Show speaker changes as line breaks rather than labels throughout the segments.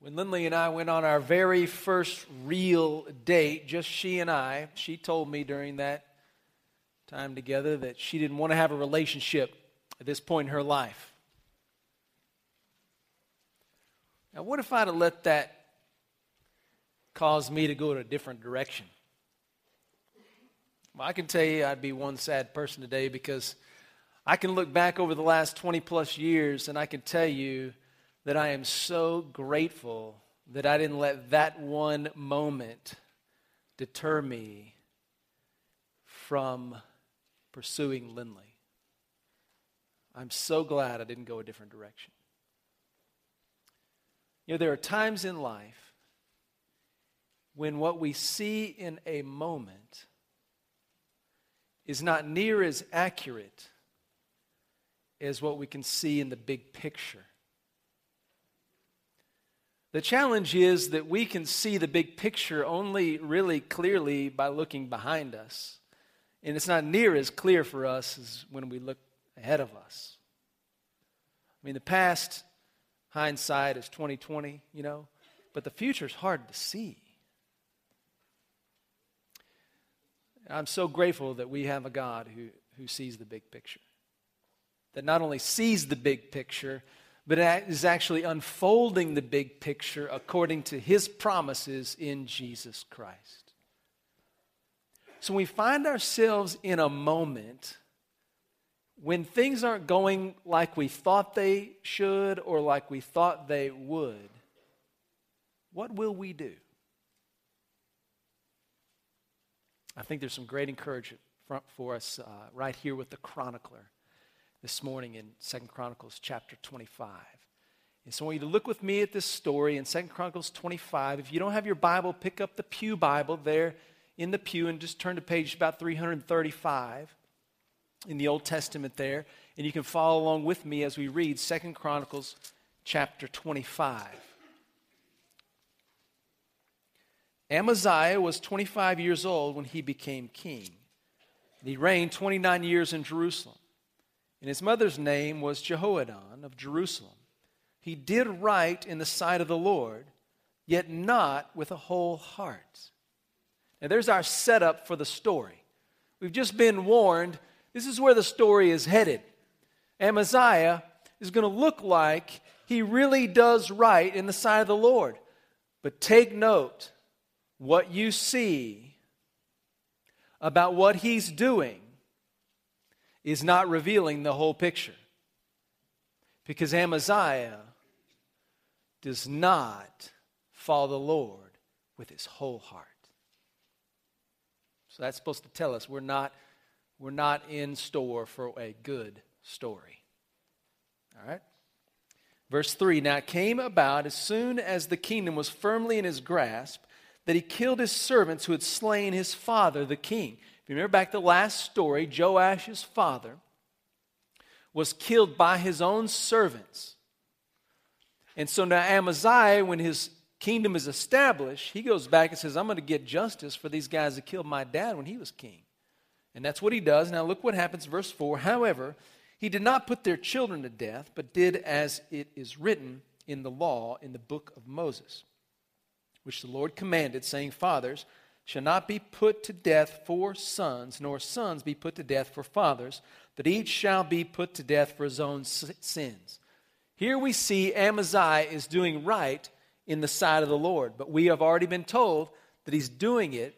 When Lindley and I went on our very first real date, just she and I, she told me during that time together that she didn't want to have a relationship at this point in her life. Now, what if I'd have let that cause me to go in a different direction? Well, I can tell you I'd be one sad person today because I can look back over the last 20 plus years and I can tell you that I am so grateful that I didn't let that one moment deter me from pursuing Lindley. I'm so glad I didn't go a different direction. You know, there are times in life when what we see in a moment is not near as accurate as what we can see in the big picture. The challenge is that we can see the big picture only really clearly by looking behind us. And it's not near as clear for us as when we look ahead of us. I mean, the past hindsight is 2020, you know, but the future is hard to see. I'm so grateful that we have a God who, who sees the big picture. That not only sees the big picture, but is actually unfolding the big picture according to his promises in Jesus Christ. So we find ourselves in a moment when things aren't going like we thought they should or like we thought they would. What will we do? I think there's some great encouragement for us uh, right here with the chronicler this morning in Second Chronicles chapter 25. And so I want you to look with me at this story in Second Chronicles 25. If you don't have your Bible, pick up the Pew Bible there in the pew and just turn to page about 335 in the Old Testament there. And you can follow along with me as we read Second Chronicles chapter 25. Amaziah was 25 years old when he became king. And he reigned 29 years in Jerusalem and his mother's name was Jehoaddan of Jerusalem. He did right in the sight of the Lord, yet not with a whole heart. Now, there's our setup for the story. We've just been warned this is where the story is headed. Amaziah is going to look like he really does right in the sight of the Lord. But take note what you see about what he's doing is not revealing the whole picture. Because Amaziah does not follow the Lord with his whole heart. So that's supposed to tell us we're not, we're not in store for a good story. All right? Verse 3 Now it came about as soon as the kingdom was firmly in his grasp that he killed his servants who had slain his father, the king you remember back the last story, Joash's father was killed by his own servants. And so now Amaziah, when his kingdom is established, he goes back and says, I'm going to get justice for these guys that killed my dad when he was king. And that's what he does. Now look what happens, verse 4. However, he did not put their children to death, but did as it is written in the law in the book of Moses, which the Lord commanded, saying, Fathers, shall not be put to death for sons, nor sons be put to death for fathers, but each shall be put to death for his own sins. Here we see Amaziah is doing right in the sight of the Lord, but we have already been told that he's doing it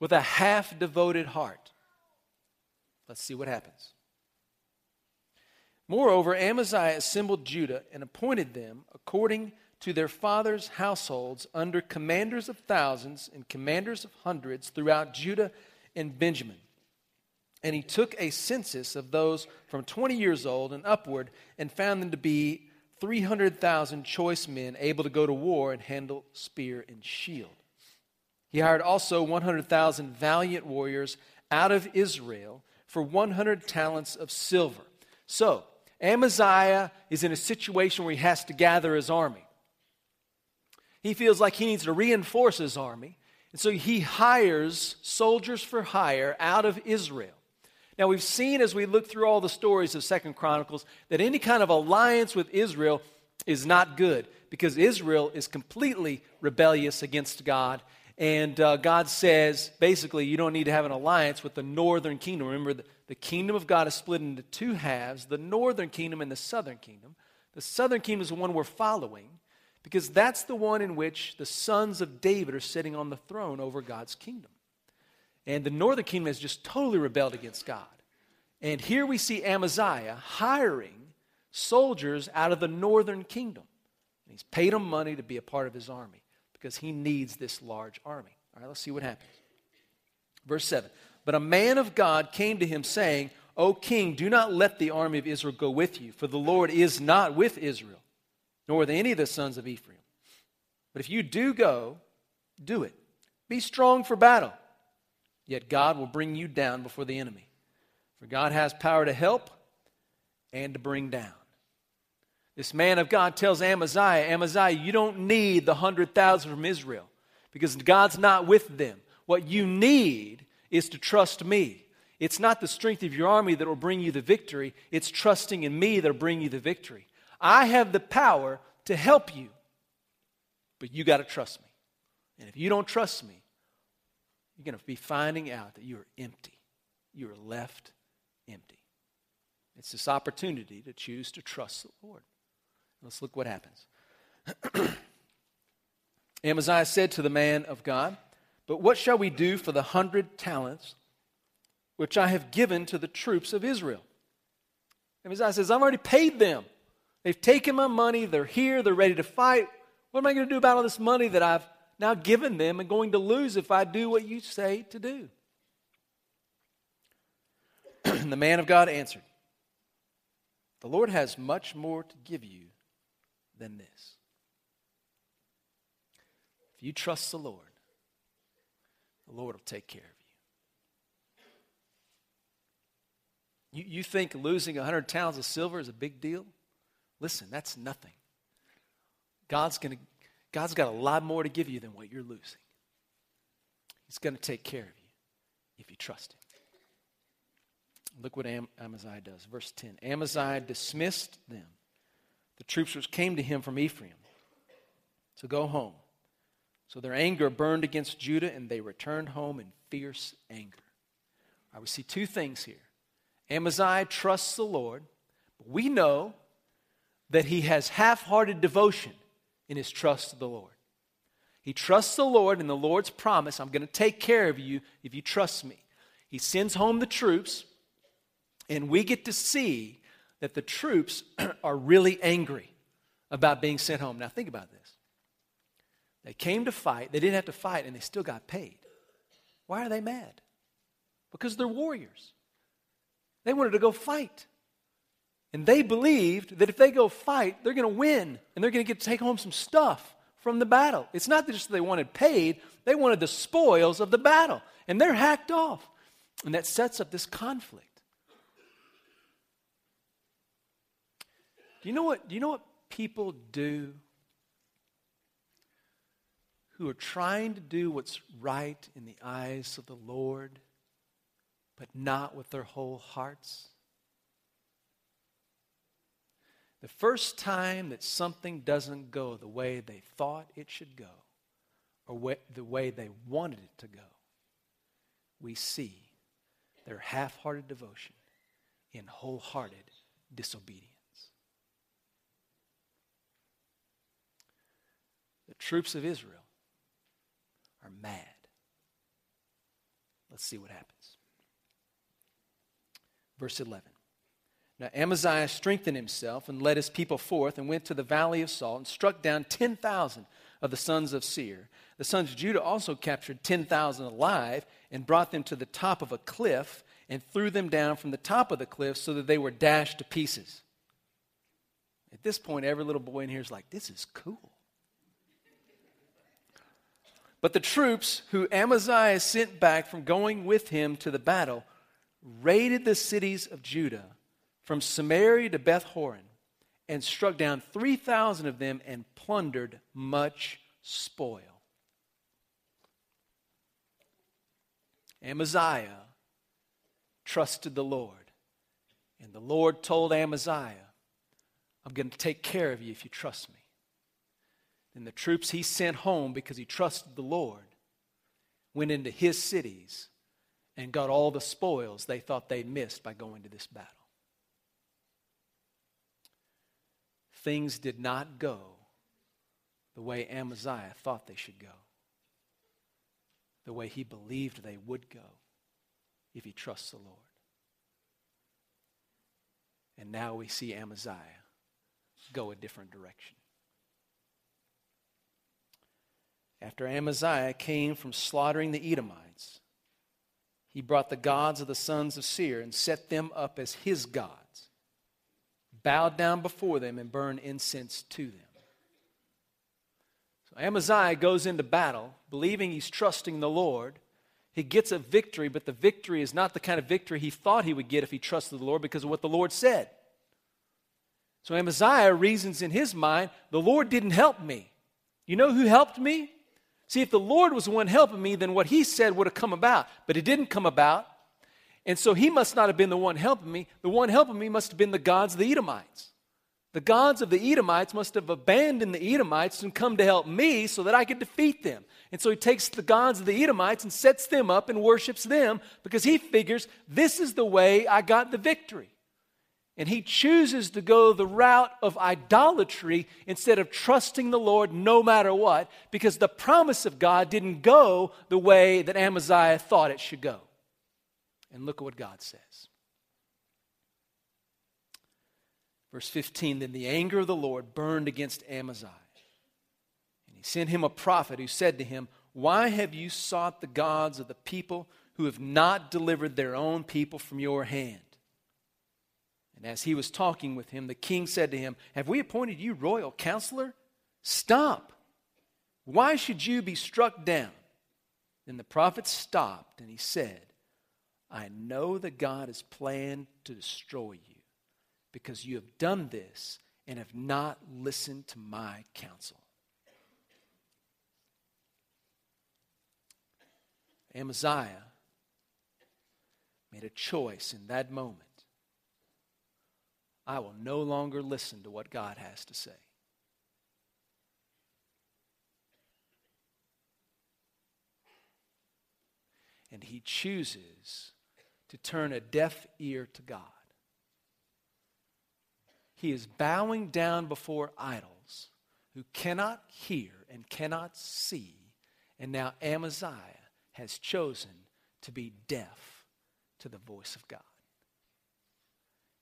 with a half devoted heart. Let's see what happens. Moreover, Amaziah assembled Judah and appointed them according to their fathers' households under commanders of thousands and commanders of hundreds throughout Judah and Benjamin. And he took a census of those from 20 years old and upward and found them to be 300,000 choice men able to go to war and handle spear and shield. He hired also 100,000 valiant warriors out of Israel for 100 talents of silver. So, Amaziah is in a situation where he has to gather his army. He feels like he needs to reinforce his army. And so he hires soldiers for hire out of Israel. Now we've seen as we look through all the stories of Second Chronicles that any kind of alliance with Israel is not good because Israel is completely rebellious against God. And uh, God says, basically, you don't need to have an alliance with the northern kingdom. Remember, the, the kingdom of God is split into two halves the northern kingdom and the southern kingdom. The southern kingdom is the one we're following because that's the one in which the sons of David are sitting on the throne over God's kingdom. And the northern kingdom has just totally rebelled against God. And here we see Amaziah hiring soldiers out of the northern kingdom. And he's paid them money to be a part of his army because he needs this large army. All right, let's see what happens. Verse 7 But a man of God came to him, saying, O king, do not let the army of Israel go with you, for the Lord is not with Israel, nor with any of the sons of Ephraim. But if you do go, do it. Be strong for battle. Yet God will bring you down before the enemy. For God has power to help and to bring down. This man of God tells Amaziah, Amaziah, you don't need the 100,000 from Israel because God's not with them. What you need is to trust me. It's not the strength of your army that will bring you the victory, it's trusting in me that will bring you the victory. I have the power to help you, but you got to trust me. And if you don't trust me, you're going to be finding out that you are empty. You are left empty. It's this opportunity to choose to trust the Lord. Let's look what happens. Amaziah said to the man of God, But what shall we do for the hundred talents which I have given to the troops of Israel? Amaziah says, I've already paid them. They've taken my money. They're here. They're ready to fight. What am I going to do about all this money that I've now given them and going to lose if I do what you say to do? the man of God answered, The Lord has much more to give you than this. If you trust the Lord, the Lord will take care of you. You, you think losing 100 pounds of silver is a big deal? Listen, that's nothing. God's, gonna, God's got a lot more to give you than what you're losing. He's going to take care of you if you trust Him. Look what Am- Amaziah does. Verse 10 Amaziah dismissed them, the troops which came to him from Ephraim, to go home. So their anger burned against Judah, and they returned home in fierce anger. I would see two things here. Amaziah trusts the Lord, but we know that he has half hearted devotion in his trust of the Lord. He trusts the Lord and the Lord's promise I'm going to take care of you if you trust me. He sends home the troops, and we get to see that the troops are really angry about being sent home. Now, think about this. They came to fight, they didn't have to fight, and they still got paid. Why are they mad? Because they're warriors. They wanted to go fight. And they believed that if they go fight, they're going to win and they're going to get to take home some stuff from the battle. It's not just that they wanted paid, they wanted the spoils of the battle. And they're hacked off. And that sets up this conflict. Do you know what, do you know what people do who are trying to do what's right in the eyes of the Lord, but not with their whole hearts? The first time that something doesn't go the way they thought it should go, or the way they wanted it to go, we see their half hearted devotion in wholehearted disobedience. The troops of Israel are mad. Let's see what happens. Verse 11. Now Amaziah strengthened himself and led his people forth and went to the valley of Salt and struck down 10,000 of the sons of Seir. The sons of Judah also captured 10,000 alive and brought them to the top of a cliff and threw them down from the top of the cliff so that they were dashed to pieces. At this point, every little boy in here is like, this is cool. But the troops who Amaziah sent back from going with him to the battle raided the cities of Judah from Samaria to Beth Horon and struck down 3,000 of them and plundered much spoil. Amaziah trusted the Lord. And the Lord told Amaziah, I'm going to take care of you if you trust me. And the troops he sent home because he trusted the Lord went into his cities and got all the spoils they thought they'd missed by going to this battle. Things did not go the way Amaziah thought they should go, the way he believed they would go if he trusts the Lord. And now we see Amaziah go a different direction. After Amaziah came from slaughtering the Edomites, he brought the gods of the sons of Seir and set them up as his gods, bowed down before them, and burned incense to them. So Amaziah goes into battle believing he's trusting the Lord. He gets a victory, but the victory is not the kind of victory he thought he would get if he trusted the Lord because of what the Lord said. So Amaziah reasons in his mind, the Lord didn't help me. You know who helped me? See, if the Lord was the one helping me, then what he said would have come about. But it didn't come about. And so he must not have been the one helping me. The one helping me must have been the gods of the Edomites. The gods of the Edomites must have abandoned the Edomites and come to help me so that I could defeat them. And so he takes the gods of the Edomites and sets them up and worships them because he figures this is the way I got the victory. And he chooses to go the route of idolatry instead of trusting the Lord no matter what, because the promise of God didn't go the way that Amaziah thought it should go. And look at what God says. Verse 15 Then the anger of the Lord burned against Amaziah. And he sent him a prophet who said to him, Why have you sought the gods of the people who have not delivered their own people from your hand? And as he was talking with him, the king said to him, Have we appointed you royal counselor? Stop. Why should you be struck down? Then the prophet stopped and he said, I know that God has planned to destroy you because you have done this and have not listened to my counsel. Amaziah made a choice in that moment I will no longer listen to what God has to say. And he chooses to turn a deaf ear to God. He is bowing down before idols who cannot hear and cannot see. And now Amaziah has chosen to be deaf to the voice of God.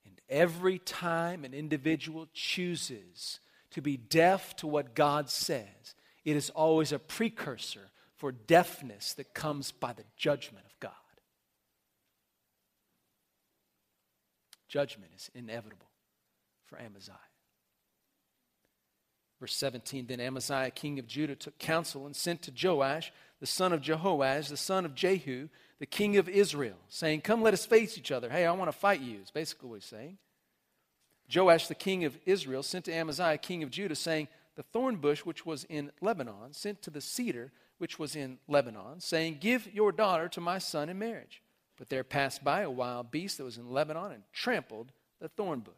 And every time an individual chooses to be deaf to what God says, it is always a precursor for deafness that comes by the judgment of God. Judgment is inevitable for Amaziah. Verse 17 Then Amaziah, king of Judah, took counsel and sent to Joash, the son of Jehoahaz, the son of Jehu, the king of Israel, saying, Come, let us face each other. Hey, I want to fight you, is basically what he's saying. Joash, the king of Israel, sent to Amaziah, king of Judah, saying, The thorn bush which was in Lebanon sent to the cedar which was in Lebanon, saying, Give your daughter to my son in marriage. But there passed by a wild beast that was in Lebanon and trampled the thorn bush.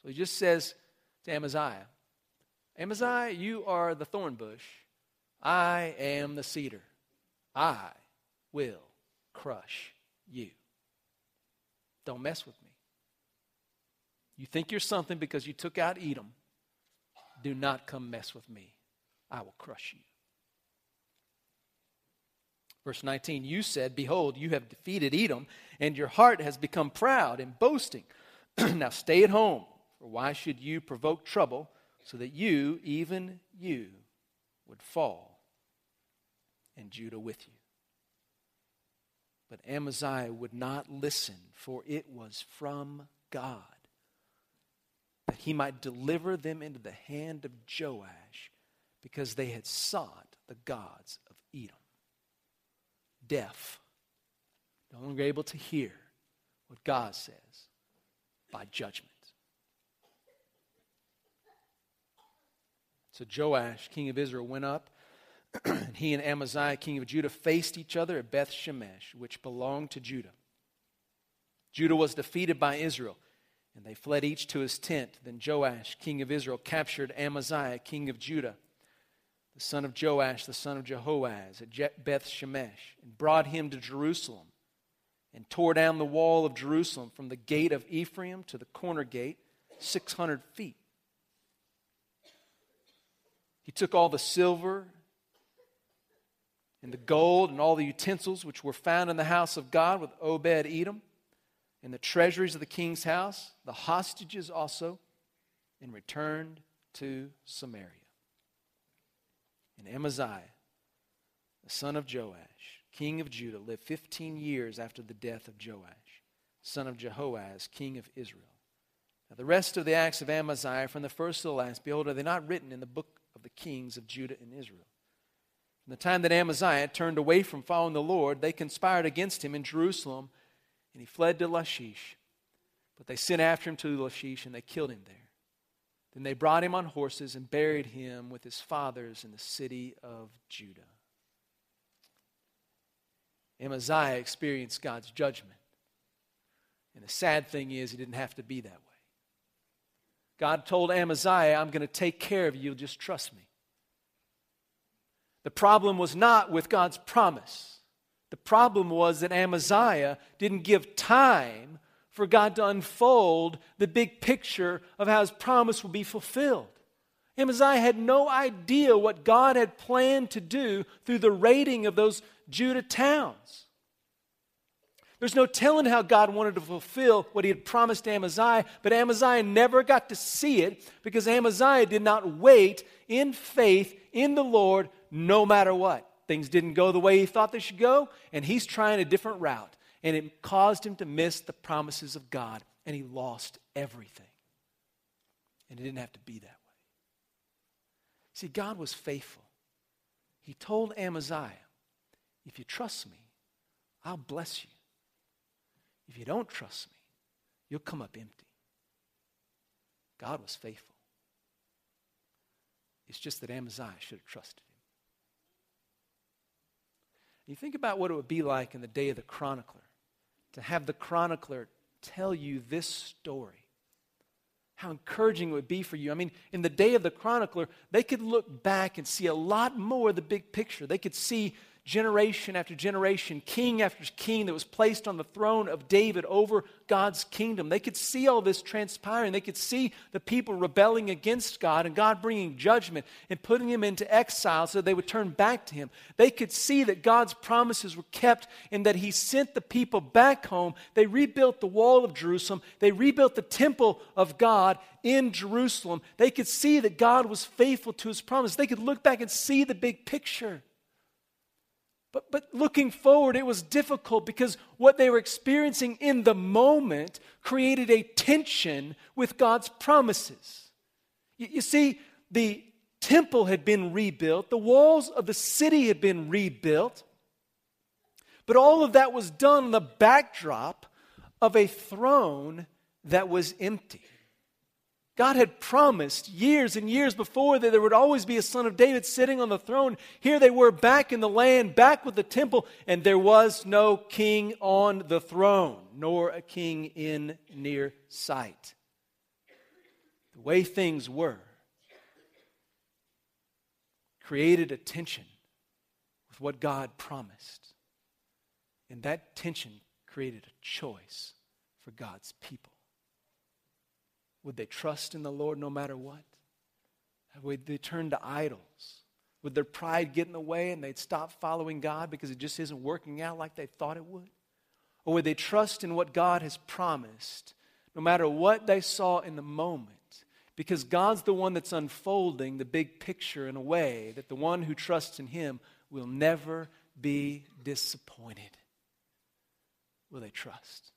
So he just says to Amaziah, Amaziah, you are the thorn bush. I am the cedar. I will crush you. Don't mess with me. You think you're something because you took out Edom. Do not come mess with me. I will crush you. Verse 19, you said, Behold, you have defeated Edom, and your heart has become proud and boasting. now stay at home, for why should you provoke trouble so that you, even you, would fall, and Judah with you? But Amaziah would not listen, for it was from God that he might deliver them into the hand of Joash because they had sought the gods of Edom. Deaf, no longer able to hear what God says by judgment. So Joash, king of Israel, went up and he and Amaziah, king of Judah, faced each other at Beth Shemesh, which belonged to Judah. Judah was defeated by Israel, And they fled each to his tent. Then Joash, king of Israel, captured Amaziah, king of Judah, the son of Joash, the son of Jehoaz, at Beth Shemesh, and brought him to Jerusalem, and tore down the wall of Jerusalem from the gate of Ephraim to the corner gate, 600 feet. He took all the silver and the gold and all the utensils which were found in the house of God with Obed Edom and the treasuries of the king's house, the hostages also, and returned to Samaria. And Amaziah, the son of Joash, king of Judah, lived 15 years after the death of Joash, son of Jehoaz, king of Israel. Now, the rest of the acts of Amaziah, from the first to the last, behold, are they not written in the book of the kings of Judah and Israel? From the time that Amaziah turned away from following the Lord, they conspired against him in Jerusalem and he fled to Lachish. But they sent after him to Lachish, and they killed him there. Then they brought him on horses and buried him with his fathers in the city of Judah. Amaziah experienced God's judgment. And the sad thing is, he didn't have to be that way. God told Amaziah, I'm going to take care of you, just trust me. The problem was not with God's promise. The problem was that Amaziah didn't give time for God to unfold the big picture of how his promise will be fulfilled. Amaziah had no idea what God had planned to do through the raiding of those Judah towns. There's no telling how God wanted to fulfill what he had promised Amaziah, but Amaziah never got to see it because Amaziah did not wait in faith in the Lord no matter what. Things didn't go the way he thought they should go, and he's trying a different route. And it caused him to miss the promises of God, and he lost everything. And it didn't have to be that way. See, God was faithful. He told Amaziah, If you trust me, I'll bless you. If you don't trust me, you'll come up empty. God was faithful. It's just that Amaziah should have trusted him. You think about what it would be like in the day of the chronicler to have the chronicler tell you this story. How encouraging it would be for you. I mean, in the day of the chronicler, they could look back and see a lot more of the big picture. They could see generation after generation, king after king that was placed on the throne of David over God's kingdom. They could see all this transpiring. They could see the people rebelling against God and God bringing judgment and putting them into exile so they would turn back to Him. They could see that God's promises were kept and that He sent the people back home. They rebuilt the wall of Jerusalem, they rebuilt the temple of God in Jerusalem. They could see that God was faithful to His promise. They could look back and see the big picture. But, but looking forward, it was difficult because what they were experiencing in the moment created a tension with God's promises. You, you see, the temple had been rebuilt, the walls of the city had been rebuilt, but all of that was done on the backdrop of a throne that was empty. God had promised years and years before that there would always be a son of David sitting on the throne. Here they were back in the land, back with the temple, and there was no king on the throne, nor a king in near sight. The way things were created a tension with what God promised. And that tension created a choice for God's people. Would they trust in the Lord no matter what? Would they turn to idols? Would their pride get in the way and they'd stop following God because it just isn't working out like they thought it would? Or would they trust in what God has promised, no matter what they saw in the moment? Because God's the one that's unfolding the big picture in a way that the one who trusts in Him will never be disappointed. Will they trust?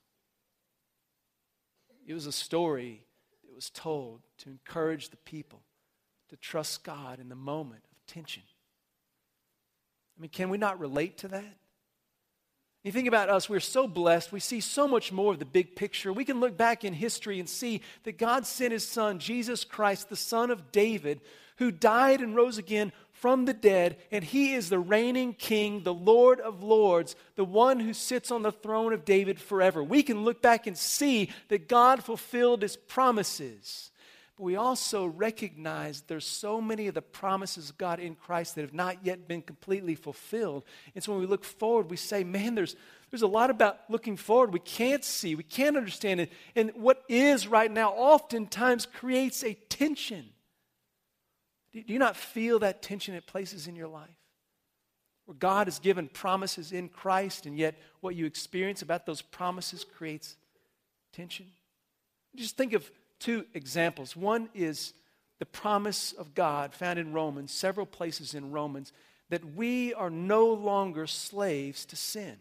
It was a story was told to encourage the people to trust God in the moment of tension. I mean, can we not relate to that? You think about us, we're so blessed. We see so much more of the big picture. We can look back in history and see that God sent his son, Jesus Christ, the son of David, who died and rose again from the dead, and he is the reigning king, the Lord of lords, the one who sits on the throne of David forever. We can look back and see that God fulfilled his promises. But we also recognize there's so many of the promises of God in Christ that have not yet been completely fulfilled. And so when we look forward, we say, man, there's, there's a lot about looking forward we can't see, we can't understand it. And what is right now oftentimes creates a tension. Do you not feel that tension at places in your life? Where God has given promises in Christ, and yet what you experience about those promises creates tension? Just think of two examples. One is the promise of God found in Romans, several places in Romans, that we are no longer slaves to sin.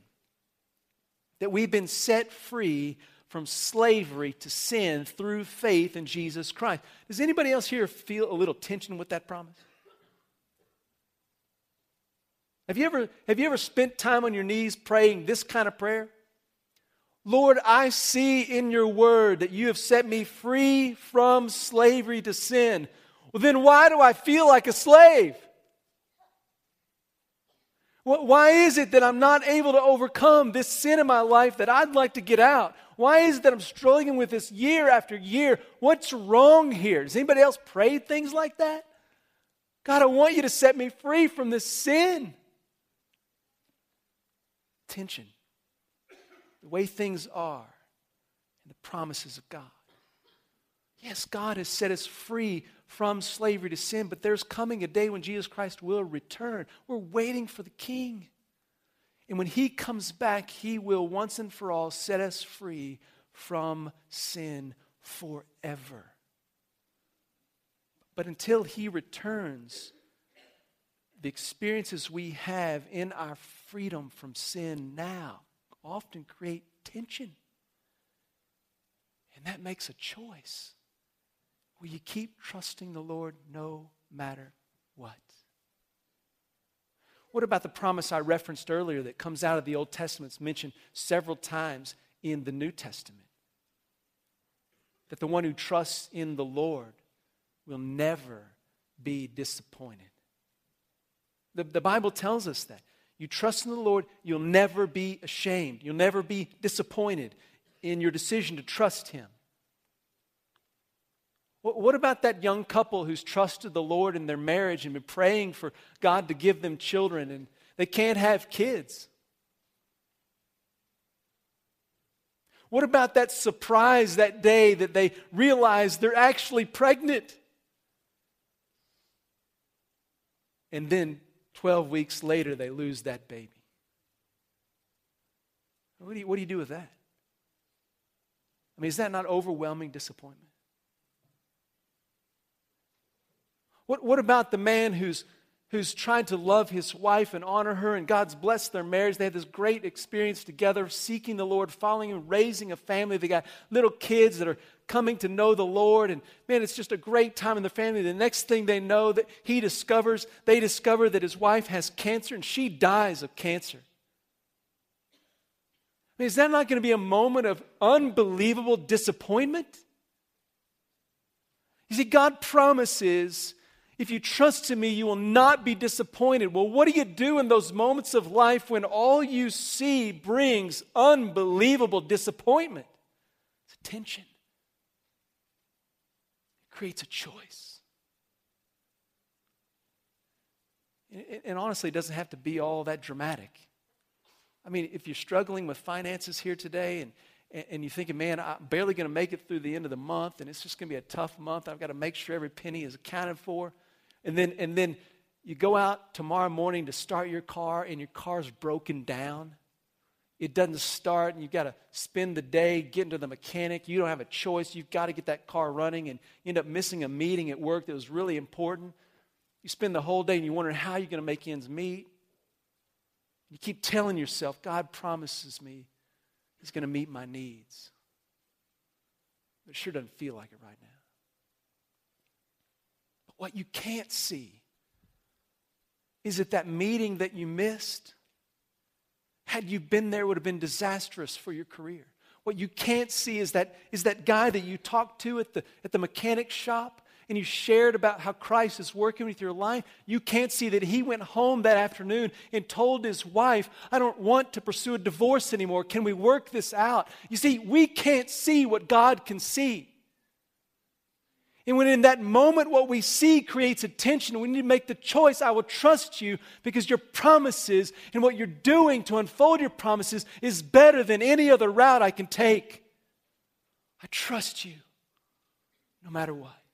That we've been set free from slavery to sin through faith in Jesus Christ. Does anybody else here feel a little tension with that promise? Have you ever, have you ever spent time on your knees praying this kind of prayer? Lord, I see in your word that you have set me free from slavery to sin. Well, then why do I feel like a slave? Why is it that I'm not able to overcome this sin in my life that I'd like to get out? Why is it that I'm struggling with this year after year? What's wrong here? Does anybody else pray things like that? God, I want you to set me free from this sin. Tension the way things are, and the promises of God. Yes, God has set us free from slavery to sin, but there's coming a day when Jesus Christ will return. We're waiting for the King. And when He comes back, He will once and for all set us free from sin forever. But until He returns, the experiences we have in our freedom from sin now often create tension. And that makes a choice. Will you keep trusting the Lord no matter what? What about the promise I referenced earlier that comes out of the Old Testament? It's mentioned several times in the New Testament. That the one who trusts in the Lord will never be disappointed. The, the Bible tells us that. You trust in the Lord, you'll never be ashamed. You'll never be disappointed in your decision to trust Him. What about that young couple who's trusted the Lord in their marriage and been praying for God to give them children and they can't have kids? What about that surprise that day that they realize they're actually pregnant? And then 12 weeks later, they lose that baby. What do you, what do, you do with that? I mean, is that not overwhelming disappointment? What, what about the man who's who's tried to love his wife and honor her, and God's blessed their marriage. They had this great experience together, seeking the Lord, following Him, raising a family. They got little kids that are coming to know the Lord, and man, it's just a great time in the family. The next thing they know, that he discovers, they discover that his wife has cancer, and she dies of cancer. I mean, is that not going to be a moment of unbelievable disappointment? You see, God promises if you trust in me, you will not be disappointed. Well, what do you do in those moments of life when all you see brings unbelievable disappointment? It's a tension. It creates a choice. And honestly, it doesn't have to be all that dramatic. I mean, if you're struggling with finances here today and, and you're thinking, man, I'm barely going to make it through the end of the month and it's just going to be a tough month, I've got to make sure every penny is accounted for and then, and then you go out tomorrow morning to start your car and your car's broken down. It doesn't start and you've got to spend the day getting to the mechanic. You don't have a choice. You've got to get that car running and you end up missing a meeting at work that was really important. You spend the whole day and you wonder how you're going to make ends meet. You keep telling yourself, God promises me He's going to meet my needs. But it sure doesn't feel like it right now what you can't see is that that meeting that you missed, had you been there, would have been disastrous for your career. What you can't see is that, is that guy that you talked to at the, at the mechanic shop and you shared about how Christ is working with your life, you can't see that he went home that afternoon and told his wife, I don't want to pursue a divorce anymore. Can we work this out? You see, we can't see what God can see. And when in that moment what we see creates a tension, we need to make the choice I will trust you because your promises and what you're doing to unfold your promises is better than any other route I can take. I trust you no matter what.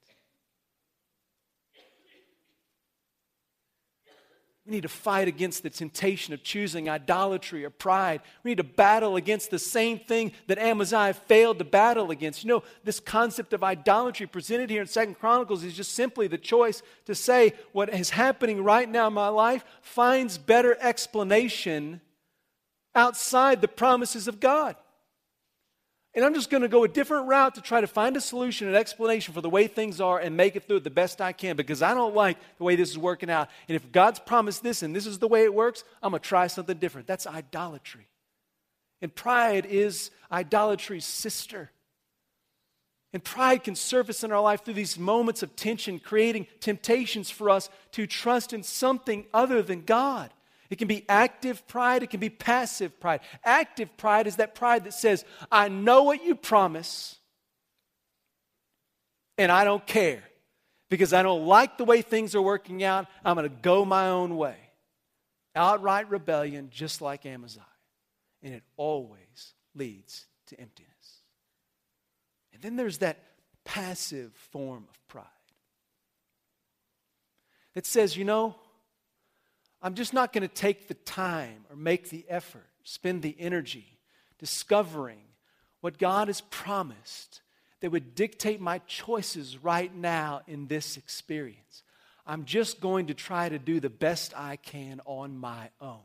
We need to fight against the temptation of choosing idolatry or pride. We need to battle against the same thing that Amaziah failed to battle against. You know, this concept of idolatry presented here in Second Chronicles is just simply the choice to say what is happening right now in my life finds better explanation outside the promises of God. And I'm just going to go a different route to try to find a solution, an explanation for the way things are and make it through it the best I can because I don't like the way this is working out. And if God's promised this and this is the way it works, I'm going to try something different. That's idolatry. And pride is idolatry's sister. And pride can surface in our life through these moments of tension, creating temptations for us to trust in something other than God. It can be active pride, it can be passive pride. Active pride is that pride that says, I know what you promise, and I don't care because I don't like the way things are working out. I'm going to go my own way. Outright rebellion, just like Amaziah. And it always leads to emptiness. And then there's that passive form of pride that says, you know, I'm just not going to take the time or make the effort, spend the energy discovering what God has promised that would dictate my choices right now in this experience. I'm just going to try to do the best I can on my own.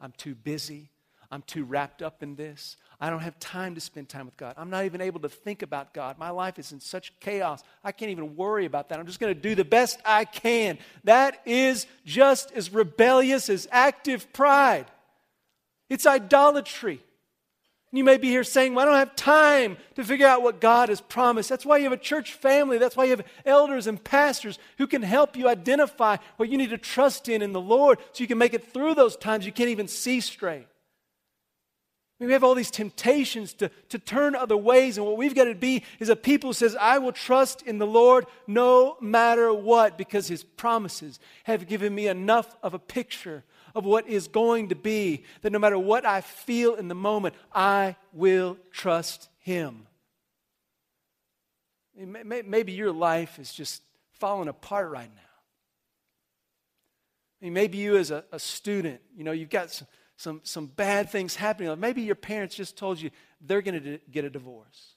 I'm too busy. I'm too wrapped up in this. I don't have time to spend time with God. I'm not even able to think about God. My life is in such chaos. I can't even worry about that. I'm just going to do the best I can. That is just as rebellious as active pride. It's idolatry. You may be here saying, well, I don't have time to figure out what God has promised. That's why you have a church family. That's why you have elders and pastors who can help you identify what you need to trust in in the Lord so you can make it through those times you can't even see straight. We have all these temptations to, to turn other ways, and what we've got to be is a people who says, I will trust in the Lord no matter what, because his promises have given me enough of a picture of what is going to be that no matter what I feel in the moment, I will trust him. Maybe your life is just falling apart right now. Maybe you, as a, a student, you know, you've got some some, some bad things happening. Maybe your parents just told you they're going to get a divorce.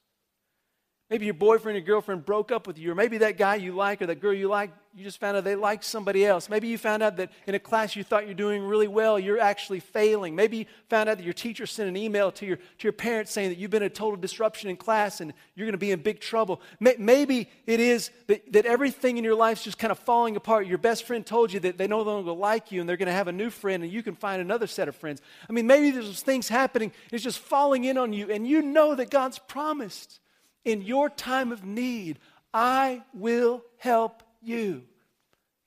Maybe your boyfriend or girlfriend broke up with you, or maybe that guy you like or that girl you like, you just found out they like somebody else. Maybe you found out that in a class you thought you're doing really well, you're actually failing. Maybe you found out that your teacher sent an email to your, to your parents saying that you've been a total disruption in class and you're going to be in big trouble. Maybe it is that, that everything in your life is just kind of falling apart. Your best friend told you that they no longer like you and they're going to have a new friend and you can find another set of friends. I mean, maybe there's things happening, it's just falling in on you, and you know that God's promised in your time of need, I will help you.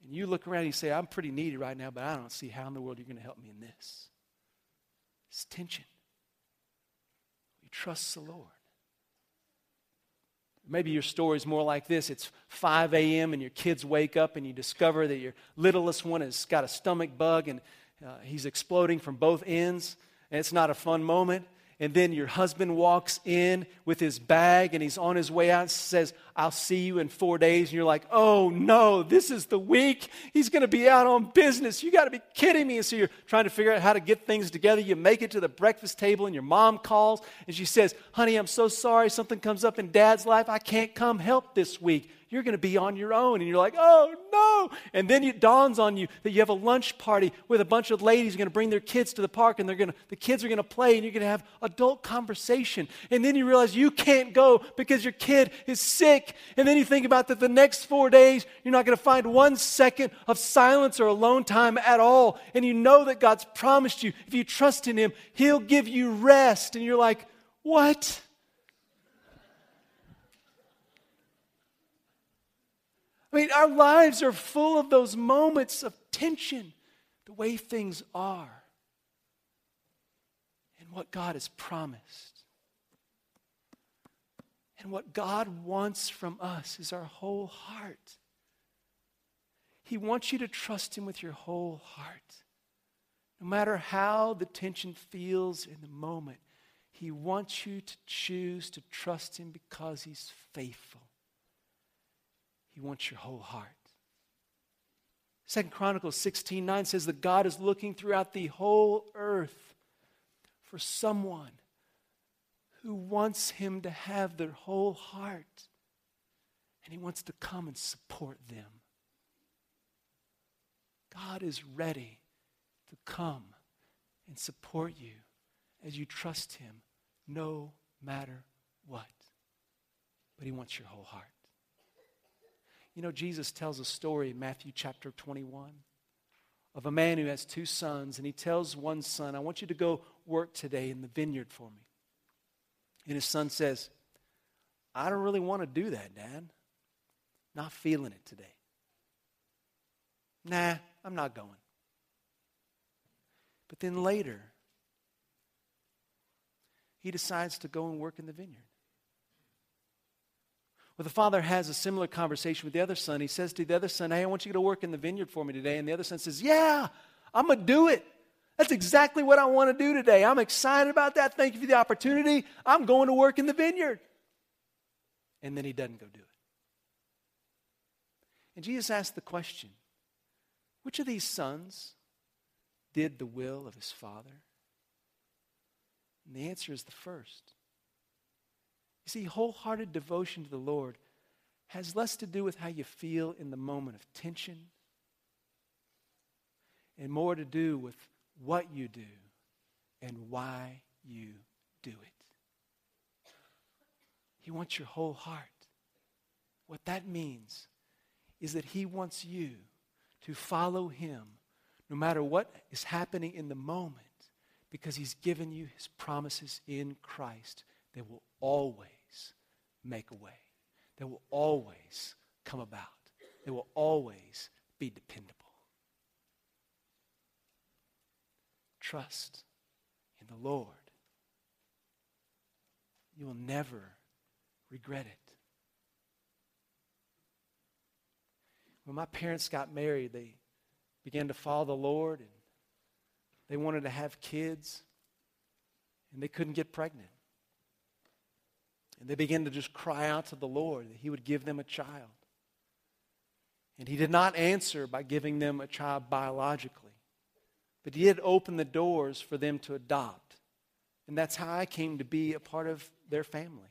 And you look around and you say, I'm pretty needy right now, but I don't see how in the world you're going to help me in this. It's tension. You trust the Lord. Maybe your story is more like this. It's 5 a.m. and your kids wake up and you discover that your littlest one has got a stomach bug and uh, he's exploding from both ends. And it's not a fun moment and then your husband walks in with his bag and he's on his way out and says, I'll see you in four days. And you're like, oh no, this is the week. He's going to be out on business. You got to be kidding me. And so you're trying to figure out how to get things together. You make it to the breakfast table and your mom calls and she says, honey, I'm so sorry. Something comes up in dad's life. I can't come help this week you're going to be on your own. And you're like, oh no. And then it dawns on you that you have a lunch party with a bunch of ladies going to bring their kids to the park and they're going to, the kids are going to play and you're going to have adult conversation. And then you realize you can't go because your kid is sick. And then you think about that the next four days, you're not going to find one second of silence or alone time at all. And you know that God's promised you, if you trust in Him, He'll give you rest. And you're like, what? I mean, our lives are full of those moments of tension, the way things are, and what God has promised. And what God wants from us is our whole heart. He wants you to trust Him with your whole heart. No matter how the tension feels in the moment, He wants you to choose to trust Him because He's faithful. He wants your whole heart. Second Chronicles 16 9 says that God is looking throughout the whole earth for someone who wants Him to have their whole heart. And He wants to come and support them. God is ready to come and support you as you trust Him no matter what. But He wants your whole heart. You know, Jesus tells a story in Matthew chapter 21 of a man who has two sons, and he tells one son, I want you to go work today in the vineyard for me. And his son says, I don't really want to do that, Dad. Not feeling it today. Nah, I'm not going. But then later, he decides to go and work in the vineyard. Well, the father has a similar conversation with the other son. He says to the other son, Hey, I want you to work in the vineyard for me today. And the other son says, Yeah, I'm going to do it. That's exactly what I want to do today. I'm excited about that. Thank you for the opportunity. I'm going to work in the vineyard. And then he doesn't go do it. And Jesus asked the question which of these sons did the will of his father? And the answer is the first. See, wholehearted devotion to the Lord has less to do with how you feel in the moment of tension and more to do with what you do and why you do it. He wants your whole heart. What that means is that He wants you to follow Him no matter what is happening in the moment because He's given you His promises in Christ that will always make a way, that will always come about, They will always be dependable. Trust in the Lord. You will never regret it. When my parents got married, they began to follow the Lord and they wanted to have kids and they couldn't get pregnant. And they began to just cry out to the Lord that He would give them a child. And He did not answer by giving them a child biologically, but He did open the doors for them to adopt. And that's how I came to be a part of their family.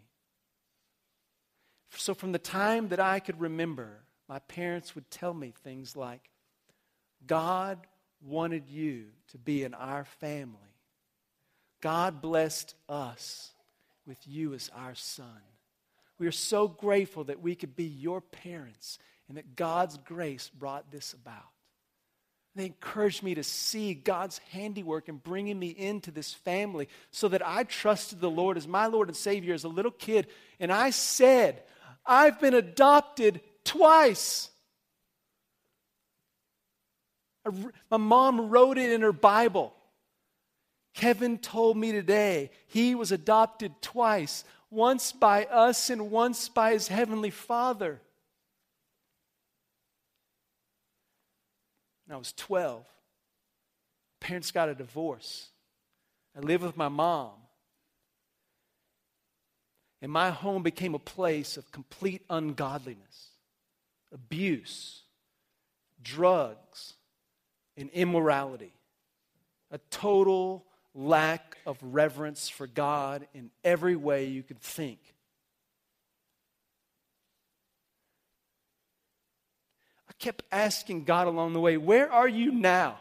So, from the time that I could remember, my parents would tell me things like, God wanted you to be in our family. God blessed us with you as our son. We are so grateful that we could be your parents and that God's grace brought this about. They encouraged me to see God's handiwork in bringing me into this family so that I trusted the Lord as my Lord and Savior as a little kid. And I said, I've been adopted twice. My mom wrote it in her Bible. Kevin told me today he was adopted twice, once by us and once by his heavenly father. When I was 12, parents got a divorce. I lived with my mom. And my home became a place of complete ungodliness, abuse, drugs, and immorality. A total lack of reverence for God in every way you could think. I kept asking God along the way, Where are you now?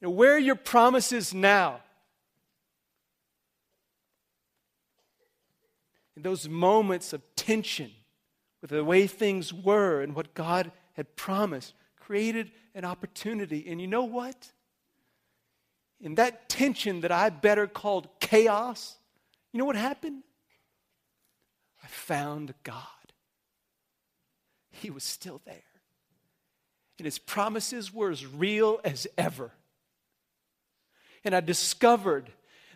You know, where are your promises now? In those moments of tension with the way things were and what God had promised, created an opportunity. And you know what? In that tension that I better called chaos, you know what happened? I found God. he was still there. And his promises were as real as ever. And I discovered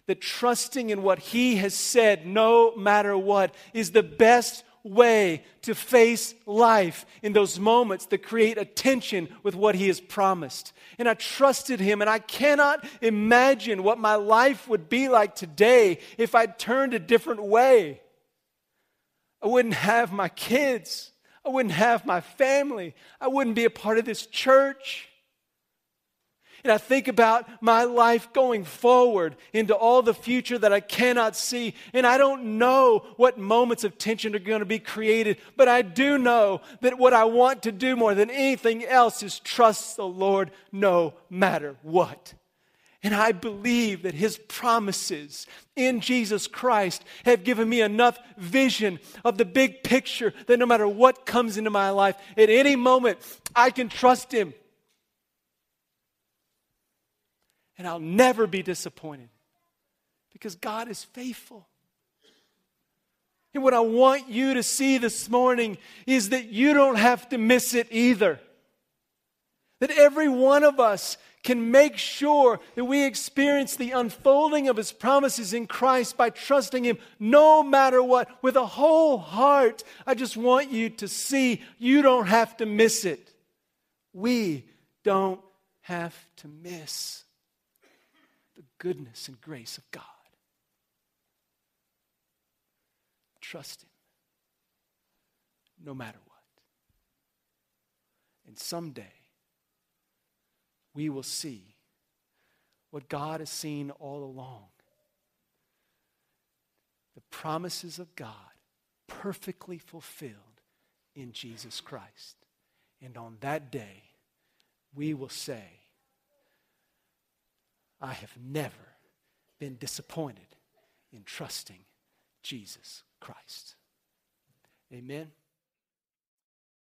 that trusting in what he has said, no matter what, is the best way to face life in those moments that create a tension with what he has promised. And I trusted him, and I cannot imagine what my life would be like today if I turned a different way. I wouldn't have my kids. I wouldn't have my family. I wouldn't be a part of this church. And I think about my life going forward into all the future that I cannot see. And I don't know what moments of tension are going to be created, but I do know that what I want to do more than anything else is trust the Lord no matter what. And I believe that his promises in Jesus Christ have given me enough vision of the big picture that no matter what comes into my life, at any moment, I can trust him. And I'll never be disappointed because God is faithful. And what I want you to see this morning is that you don't have to miss it either. That every one of us can make sure that we experience the unfolding of His promises in Christ by trusting Him no matter what, with a whole heart. I just want you to see you don't have to miss it. We don't have to miss goodness and grace of God. Trust Him no matter what. And someday, we will see what God has seen all along the promises of God perfectly fulfilled in Jesus Christ. And on that day, we will say, I have never been disappointed in trusting Jesus Christ. Amen.